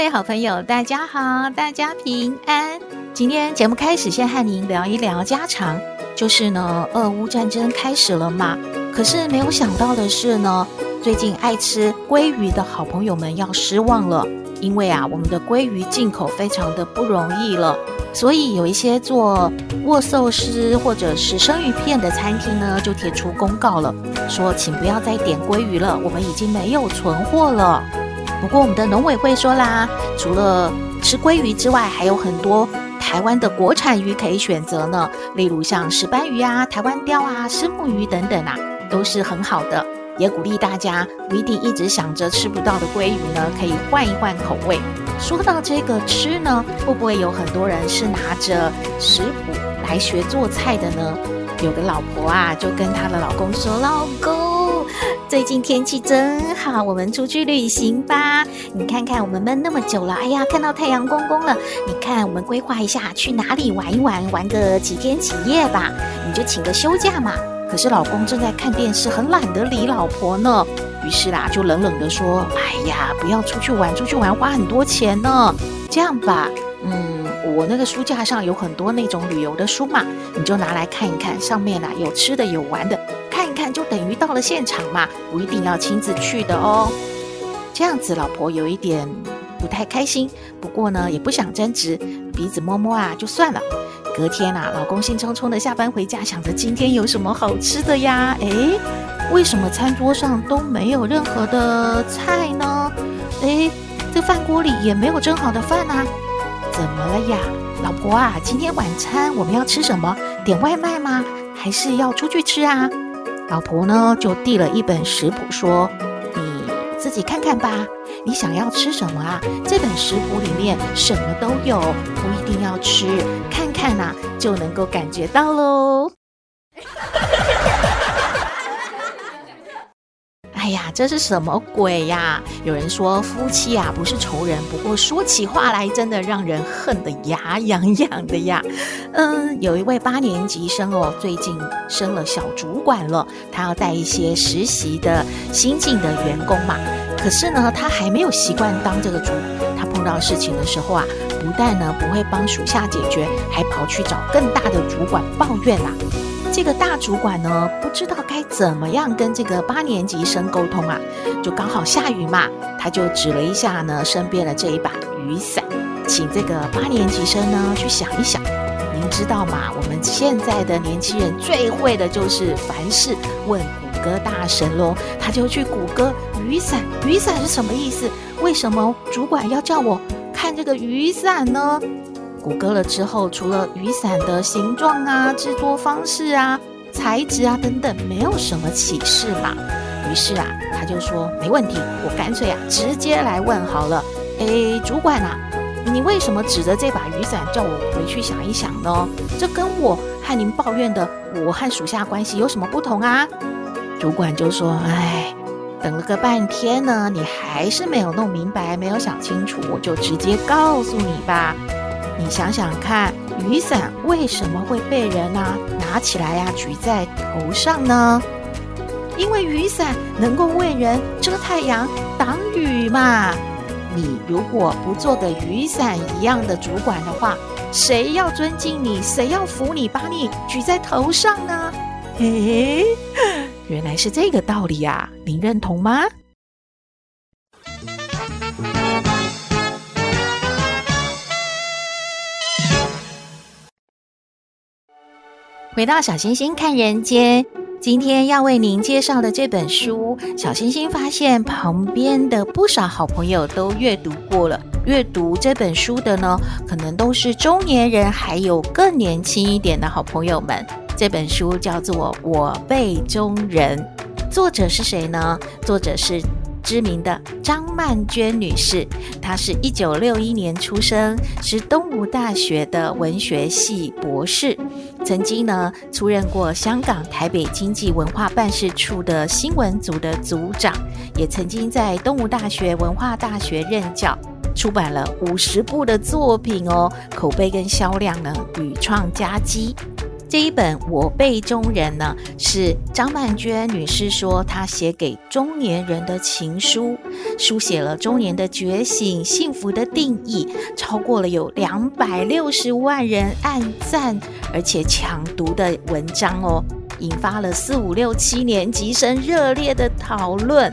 各位好朋友，大家好，大家平安。今天节目开始，先和您聊一聊家常，就是呢，俄乌战争开始了嘛。可是没有想到的是呢，最近爱吃鲑鱼的好朋友们要失望了，因为啊，我们的鲑鱼进口非常的不容易了，所以有一些做握寿司或者是生鱼片的餐厅呢，就贴出公告了，说请不要再点鲑鱼了，我们已经没有存货了。不过我们的农委会说啦，除了吃鲑鱼之外，还有很多台湾的国产鱼可以选择呢。例如像石斑鱼啊、台湾鲷啊、虱目鱼等等啊，都是很好的。也鼓励大家不一定一直想着吃不到的鲑鱼呢，可以换一换口味。说到这个吃呢，会不会有很多人是拿着食谱来学做菜的呢？有个老婆啊，就跟她的老公说：“老公。”最近天气真好，我们出去旅行吧。你看看我们闷那么久了，哎呀，看到太阳公公了。你看，我们规划一下去哪里玩一玩，玩个几天几夜吧。你就请个休假嘛。可是老公正在看电视，很懒得理老婆呢。于是啦，就冷冷地说：“哎呀，不要出去玩，出去玩花很多钱呢。这样吧，嗯，我那个书架上有很多那种旅游的书嘛，你就拿来看一看，上面啊有吃的有玩的。”看就等于到了现场嘛，不一定要亲自去的哦。这样子，老婆有一点不太开心，不过呢，也不想争执，鼻子摸摸啊，就算了。隔天啊，老公兴冲冲的下班回家，想着今天有什么好吃的呀？诶，为什么餐桌上都没有任何的菜呢？诶，这饭锅里也没有蒸好的饭啊？怎么了呀，老婆啊？今天晚餐我们要吃什么？点外卖吗？还是要出去吃啊？老婆呢，就递了一本食谱，说：“你自己看看吧，你想要吃什么啊？这本食谱里面什么都有，不一定要吃，看看呐，就能够感觉到喽。”哎呀，这是什么鬼呀？有人说夫妻啊不是仇人，不过说起话来真的让人恨得牙痒痒的呀。嗯，有一位八年级生哦，最近升了小主管了，他要带一些实习的新进的员工嘛。可是呢，他还没有习惯当这个主管，他碰到事情的时候啊，不但呢不会帮属下解决，还跑去找更大的主管抱怨啦。这个大主管呢，不知道该怎么样跟这个八年级生沟通啊，就刚好下雨嘛，他就指了一下呢身边的这一把雨伞，请这个八年级生呢去想一想。您知道吗？我们现在的年轻人最会的就是凡事问谷歌大神喽，他就去谷歌雨伞，雨伞是什么意思？为什么主管要叫我看这个雨伞呢？谷歌了之后，除了雨伞的形状啊、制作方式啊、材质啊等等，没有什么启示嘛。于是啊，他就说没问题，我干脆啊直接来问好了。诶，主管啊，你为什么指着这把雨伞叫我回去想一想呢？这跟我和您抱怨的我和属下关系有什么不同啊？主管就说：哎，等了个半天呢，你还是没有弄明白，没有想清楚，我就直接告诉你吧。你想想看，雨伞为什么会被人啊拿起来呀、啊、举在头上呢？因为雨伞能够为人遮太阳、挡雨嘛。你如果不做个雨伞一样的主管的话，谁要尊敬你？谁要扶你？把你举在头上呢？诶，原来是这个道理、啊，您认同吗？回到小星星看人间，今天要为您介绍的这本书，小星星发现旁边的不少好朋友都阅读过了。阅读这本书的呢，可能都是中年人，还有更年轻一点的好朋友们。这本书叫做《我辈中人》，作者是谁呢？作者是知名的张曼娟女士。她是一九六一年出生，是东吴大学的文学系博士，曾经呢出任过香港台北经济文化办事处的新闻组的组长，也曾经在东吴大学文化大学任教。出版了五十部的作品哦，口碑跟销量呢屡创佳绩。这一本《我辈中人》呢，是张曼娟女士说她写给中年人的情书，书写了中年的觉醒、幸福的定义，超过了有两百六十万人按赞，而且抢读的文章哦，引发了四五六七年级生热烈的讨论。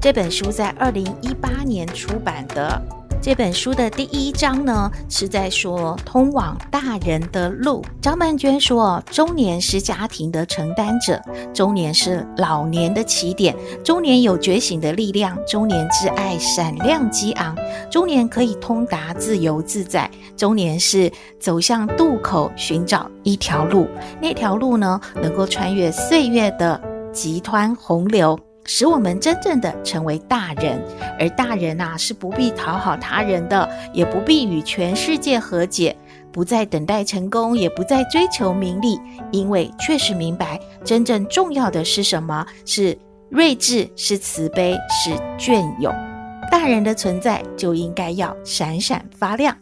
这本书在二零一八年出版的。这本书的第一章呢，是在说通往大人的路。张曼娟说，中年是家庭的承担者，中年是老年的起点，中年有觉醒的力量，中年之爱闪亮激昂，中年可以通达自由自在，中年是走向渡口，寻找一条路，那条路呢，能够穿越岁月的急湍洪流。使我们真正的成为大人，而大人呐、啊，是不必讨好他人的，也不必与全世界和解，不再等待成功，也不再追求名利，因为确实明白真正重要的是什么？是睿智，是慈悲，是隽永。大人的存在就应该要闪闪发亮。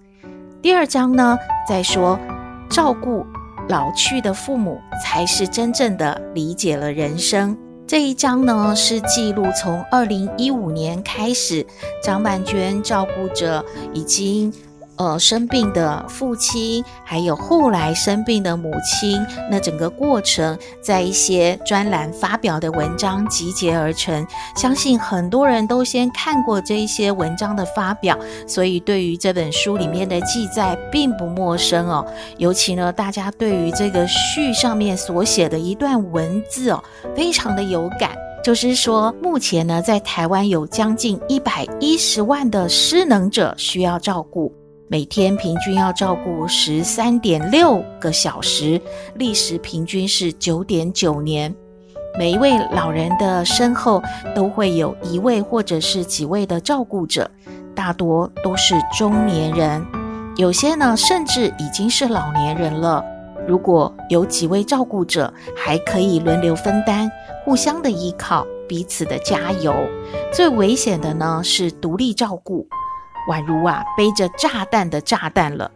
第二章呢，在说照顾老去的父母，才是真正的理解了人生。这一章呢，是记录从二零一五年开始，张曼娟照顾着已经呃生病的父亲，还有后来生病的母亲，那整个过程在一些专栏发表的文章集结而成。相信很多人都先看过这一些文章的发表，所以对于这本书里面的记载并不陌生哦。尤其呢，大家对于这个序上面所写的一段文字哦，非常的有感。就是说，目前呢，在台湾有将近一百一十万的失能者需要照顾。每天平均要照顾十三点六个小时，历时平均是九点九年。每一位老人的身后都会有一位或者是几位的照顾者，大多都是中年人，有些呢甚至已经是老年人了。如果有几位照顾者，还可以轮流分担，互相的依靠，彼此的加油。最危险的呢是独立照顾。宛如啊，背着炸弹的炸弹了。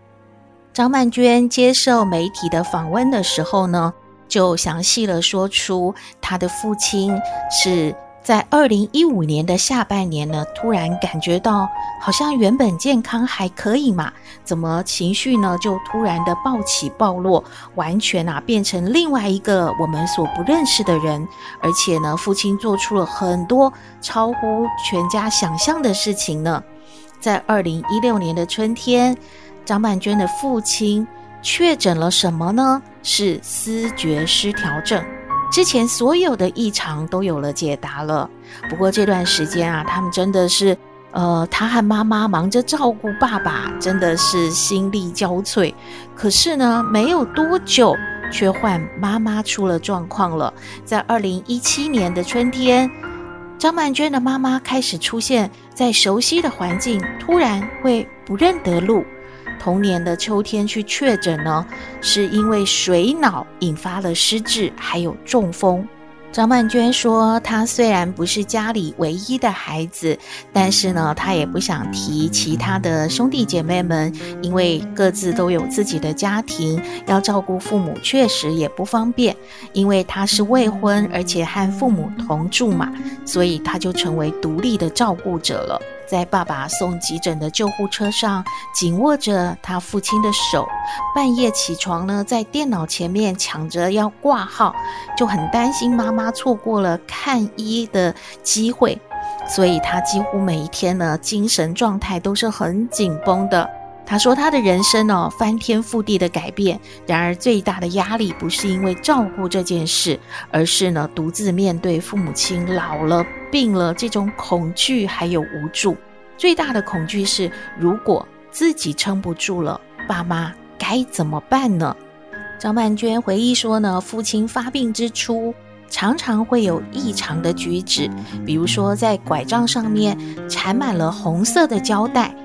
张曼娟接受媒体的访问的时候呢，就详细的说出她的父亲是在二零一五年的下半年呢，突然感觉到好像原本健康还可以嘛，怎么情绪呢就突然的暴起暴落，完全啊变成另外一个我们所不认识的人，而且呢，父亲做出了很多超乎全家想象的事情呢。在二零一六年的春天，张曼娟的父亲确诊了什么呢？是思觉失调症。之前所有的异常都有了解答了。不过这段时间啊，他们真的是，呃，他和妈妈忙着照顾爸爸，真的是心力交瘁。可是呢，没有多久，却换妈妈出了状况了。在二零一七年的春天。张曼娟的妈妈开始出现在熟悉的环境，突然会不认得路。同年的秋天去确诊呢，是因为水脑引发了失智，还有中风。张曼娟说：“她虽然不是家里唯一的孩子，但是呢，她也不想提其他的兄弟姐妹们，因为各自都有自己的家庭，要照顾父母确实也不方便。因为她是未婚，而且和父母同住嘛，所以她就成为独立的照顾者了。”在爸爸送急诊的救护车上，紧握着他父亲的手。半夜起床呢，在电脑前面抢着要挂号，就很担心妈妈错过了看医的机会，所以他几乎每一天呢，精神状态都是很紧绷的。他说：“他的人生哦，翻天覆地的改变。然而，最大的压力不是因为照顾这件事，而是呢，独自面对父母亲老了、病了这种恐惧还有无助。最大的恐惧是，如果自己撑不住了，爸妈该怎么办呢？”张曼娟回忆说：“呢，父亲发病之初，常常会有异常的举止，比如说在拐杖上面缠满了红色的胶带，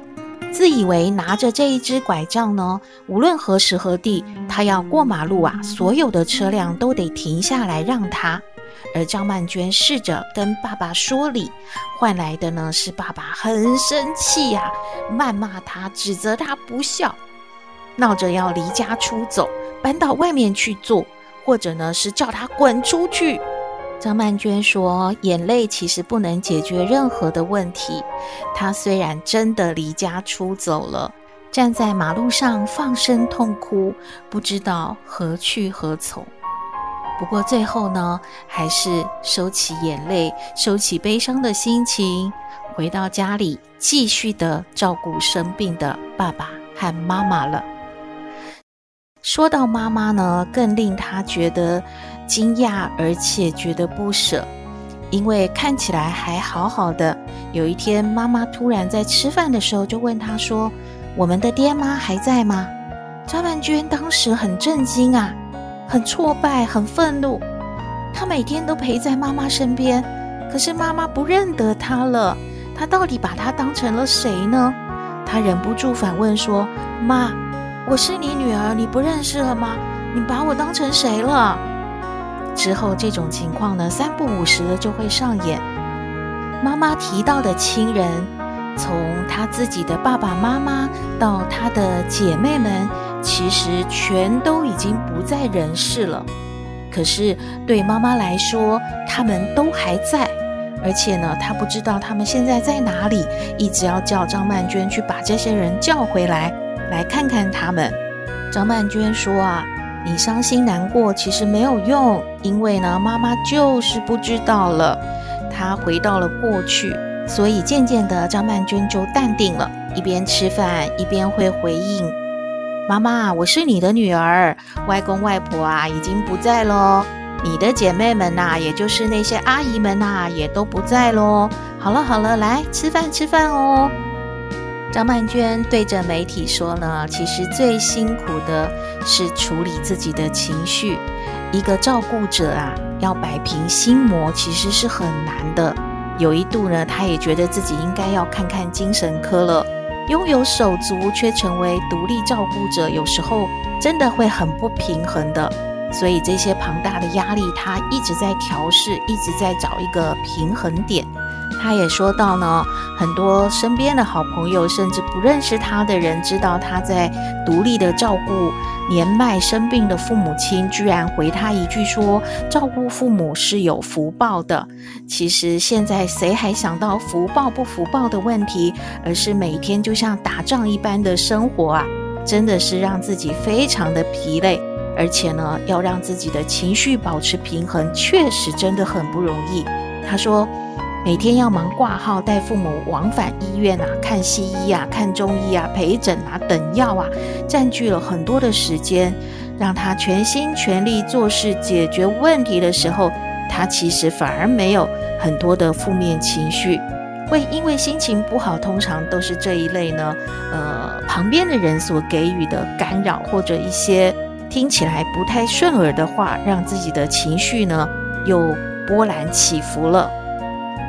自以为拿着这一支拐杖呢，无论何时何地，他要过马路啊，所有的车辆都得停下来让他。而张曼娟试着跟爸爸说理，换来的呢是爸爸很生气呀、啊，谩骂他，指责他不孝，闹着要离家出走，搬到外面去住，或者呢是叫他滚出去。张曼娟说：“眼泪其实不能解决任何的问题。她虽然真的离家出走了，站在马路上放声痛哭，不知道何去何从。”不过最后呢，还是收起眼泪，收起悲伤的心情，回到家里，继续的照顾生病的爸爸和妈妈了。说到妈妈呢，更令他觉得惊讶，而且觉得不舍，因为看起来还好好的。有一天，妈妈突然在吃饭的时候就问他说：“我们的爹妈还在吗？”张曼娟当时很震惊啊。很挫败，很愤怒。他每天都陪在妈妈身边，可是妈妈不认得他了。他到底把他当成了谁呢？他忍不住反问说：“妈，我是你女儿，你不认识了吗？你把我当成谁了？”之后这种情况呢，三不五时的就会上演。妈妈提到的亲人，从她自己的爸爸妈妈到她的姐妹们。其实全都已经不在人世了，可是对妈妈来说，他们都还在，而且呢，她不知道他们现在在哪里，一直要叫张曼娟去把这些人叫回来，来看看他们。张曼娟说啊，你伤心难过其实没有用，因为呢，妈妈就是不知道了，她回到了过去，所以渐渐的，张曼娟就淡定了，一边吃饭一边会回应。妈妈，我是你的女儿，外公外婆啊已经不在喽，你的姐妹们呐、也就是那些阿姨们呐、也都不在喽。好了好了，来吃饭吃饭哦。张曼娟对着媒体说呢，其实最辛苦的是处理自己的情绪，一个照顾者啊，要摆平心魔，其实是很难的。有一度呢，她也觉得自己应该要看看精神科了。拥有手足却成为独立照顾者，有时候真的会很不平衡的。所以这些庞大的压力，她一直在调试，一直在找一个平衡点。他也说到呢，很多身边的好朋友，甚至不认识他的人，知道他在独立的照顾年迈生病的父母亲，居然回他一句说：“照顾父母是有福报的。”其实现在谁还想到福报不福报的问题，而是每天就像打仗一般的生活啊，真的是让自己非常的疲累，而且呢，要让自己的情绪保持平衡，确实真的很不容易。他说。每天要忙挂号，带父母往返医院啊，看西医啊，看中医啊，陪诊啊，等药啊，占据了很多的时间，让他全心全力做事解决问题的时候，他其实反而没有很多的负面情绪。会因为心情不好，通常都是这一类呢，呃，旁边的人所给予的干扰，或者一些听起来不太顺耳的话，让自己的情绪呢又波澜起伏了。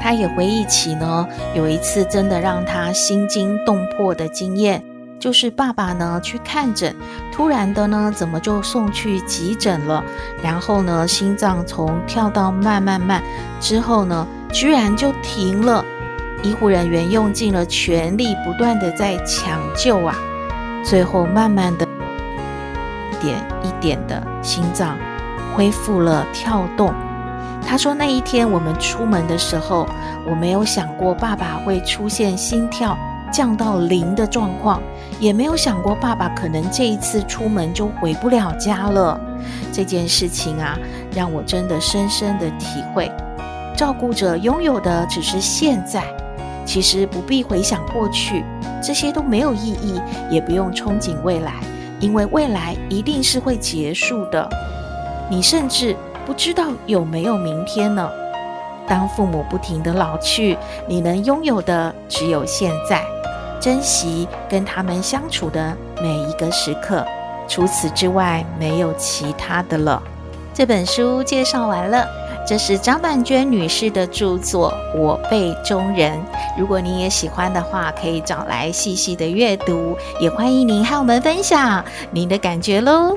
他也回忆起呢，有一次真的让他心惊动魄的经验，就是爸爸呢去看诊，突然的呢怎么就送去急诊了？然后呢心脏从跳到慢慢慢之后呢，居然就停了。医护人员用尽了全力，不断的在抢救啊，最后慢慢的，一点一点的心脏恢复了跳动。他说：“那一天我们出门的时候，我没有想过爸爸会出现心跳降到零的状况，也没有想过爸爸可能这一次出门就回不了家了。这件事情啊，让我真的深深的体会，照顾者拥有的只是现在，其实不必回想过去，这些都没有意义，也不用憧憬未来，因为未来一定是会结束的。你甚至。”不知道有没有明天呢？当父母不停地老去，你能拥有的只有现在，珍惜跟他们相处的每一个时刻。除此之外，没有其他的了。这本书介绍完了，这是张曼娟女士的著作《我辈中人》。如果你也喜欢的话，可以找来细细的阅读，也欢迎您和我们分享您的感觉喽。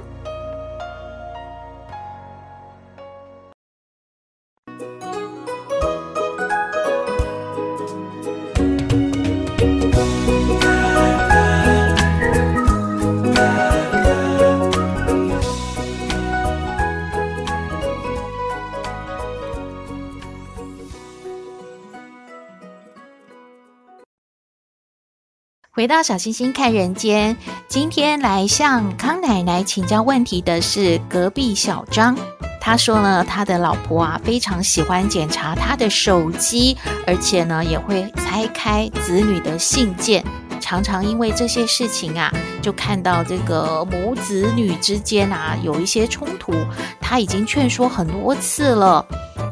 回到小星星看人间，今天来向康奶奶请教问题的是隔壁小张。他说呢，他的老婆啊非常喜欢检查他的手机，而且呢也会拆开子女的信件，常常因为这些事情啊，就看到这个母子女之间啊有一些冲突。他已经劝说很多次了。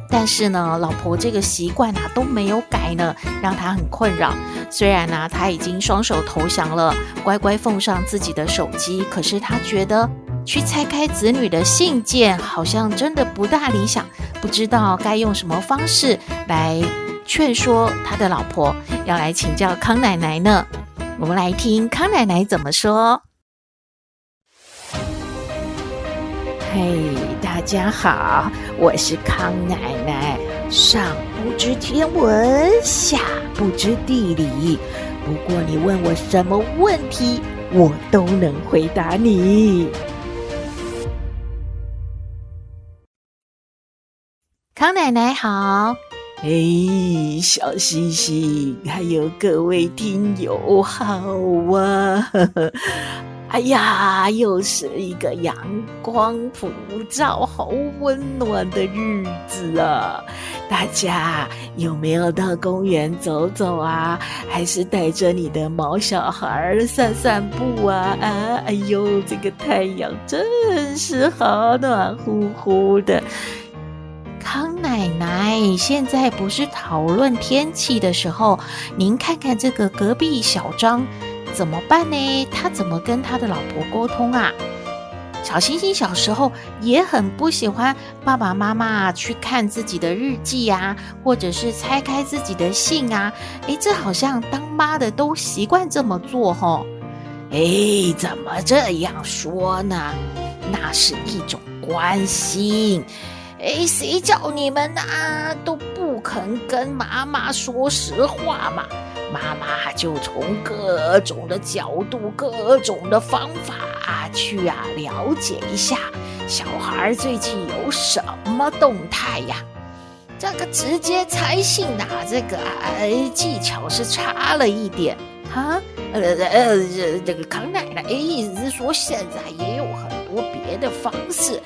但是呢，老婆这个习惯啊都没有改呢，让他很困扰。虽然呢、啊，他已经双手投降了，乖乖奉上自己的手机，可是他觉得去拆开子女的信件，好像真的不大理想。不知道该用什么方式来劝说他的老婆，要来请教康奶奶呢？我们来听康奶奶怎么说。嘿大家好，我是康奶奶。上不知天文，下不知地理，不过你问我什么问题，我都能回答你。康奶奶好，嘿，小星星，还有各位听友好啊。哎呀，又是一个阳光普照、好温暖的日子啊！大家有没有到公园走走啊？还是带着你的毛小孩散散步啊？啊，哎呦，这个太阳真是好暖乎乎的。康奶奶，现在不是讨论天气的时候，您看看这个隔壁小张。怎么办呢？他怎么跟他的老婆沟通啊？小星星小时候也很不喜欢爸爸妈妈去看自己的日记啊，或者是拆开自己的信啊。诶，这好像当妈的都习惯这么做吼。诶，怎么这样说呢？那是一种关心。诶，谁叫你们啊都不肯跟妈妈说实话嘛？妈妈就从各种的角度、各种的方法去啊了解一下小孩最近有什么动态呀。这个直接拆信呐、啊，这个呃技巧是差了一点哈。呃呃，这个康奶奶意思是说，现在也有很多别的方式，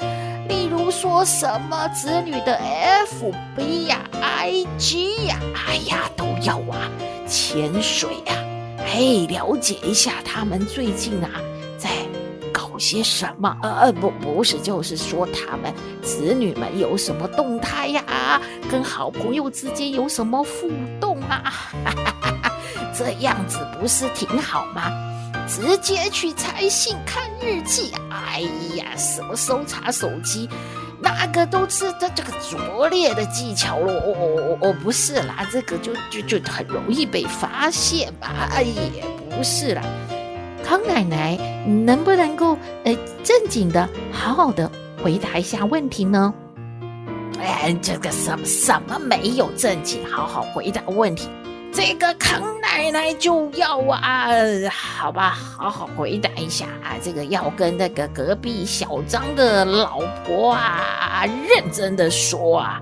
例如说什么子女的 FB 呀、IG 呀，哎呀都要啊。潜水呀、啊，嘿，了解一下他们最近啊在搞些什么？呃，不，不是，就是说他们子女们有什么动态呀？跟好朋友之间有什么互动啊？哈哈哈哈，这样子不是挺好吗？直接去拆信看日记，哎呀，什么搜查手机？那个都是这这个拙劣的技巧喽，哦哦哦，不是啦，这个就就就很容易被发现吧？哎，也不是啦，康奶奶能不能够呃正经的好好的回答一下问题呢？哎，这个什么什么没有正经好好回答问题？这个康奶奶就要啊，好吧，好好回答一下啊，这个要跟那个隔壁小张的老婆啊，认真的说啊，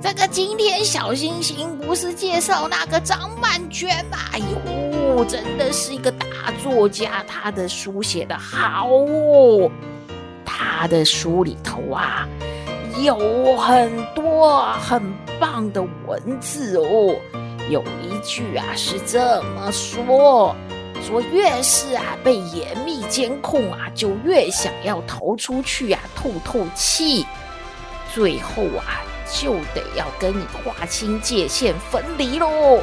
这个今天小星星不是介绍那个张曼娟吗？哎呦，真的是一个大作家，他的书写的好哦，他的书里头啊，有很多很棒的文字哦。有一句啊是这么说：说越是啊被严密监控啊，就越想要逃出去啊透透气，最后啊就得要跟你划清界限分离喽。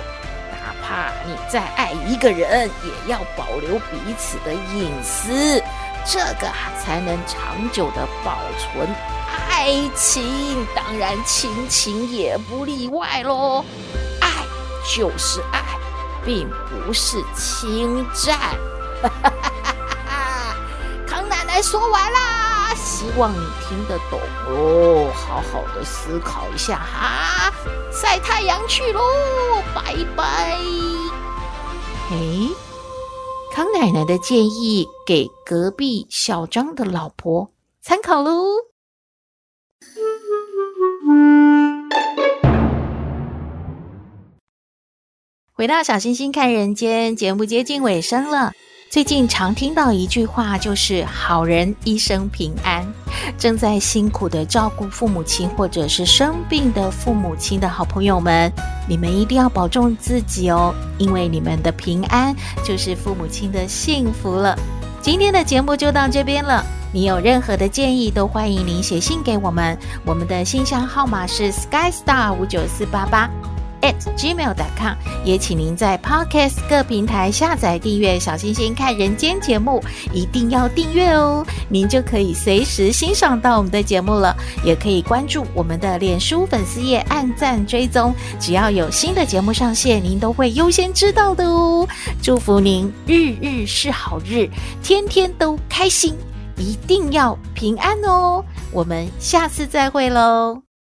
哪怕你再爱一个人，也要保留彼此的隐私，这个啊才能长久的保存。爱情当然亲情也不例外喽，就是爱，并不是侵占。康奶奶说完啦，希望你听得懂哦，好好的思考一下哈。晒太阳去喽，拜拜。诶，康奶奶的建议给隔壁小张的老婆参考喽。回到小星星看人间节目接近尾声了，最近常听到一句话，就是“好人一生平安”。正在辛苦的照顾父母亲或者是生病的父母亲的好朋友们，你们一定要保重自己哦，因为你们的平安就是父母亲的幸福了。今天的节目就到这边了，你有任何的建议都欢迎您写信给我们，我们的信箱号码是 skystar 五九四八八。At gmail.com，也请您在 Podcast 各平台下载订阅《小星星看人间》节目，一定要订阅哦，您就可以随时欣赏到我们的节目了。也可以关注我们的脸书粉丝页，按赞追踪，只要有新的节目上线，您都会优先知道的哦。祝福您日日是好日，天天都开心，一定要平安哦。我们下次再会喽。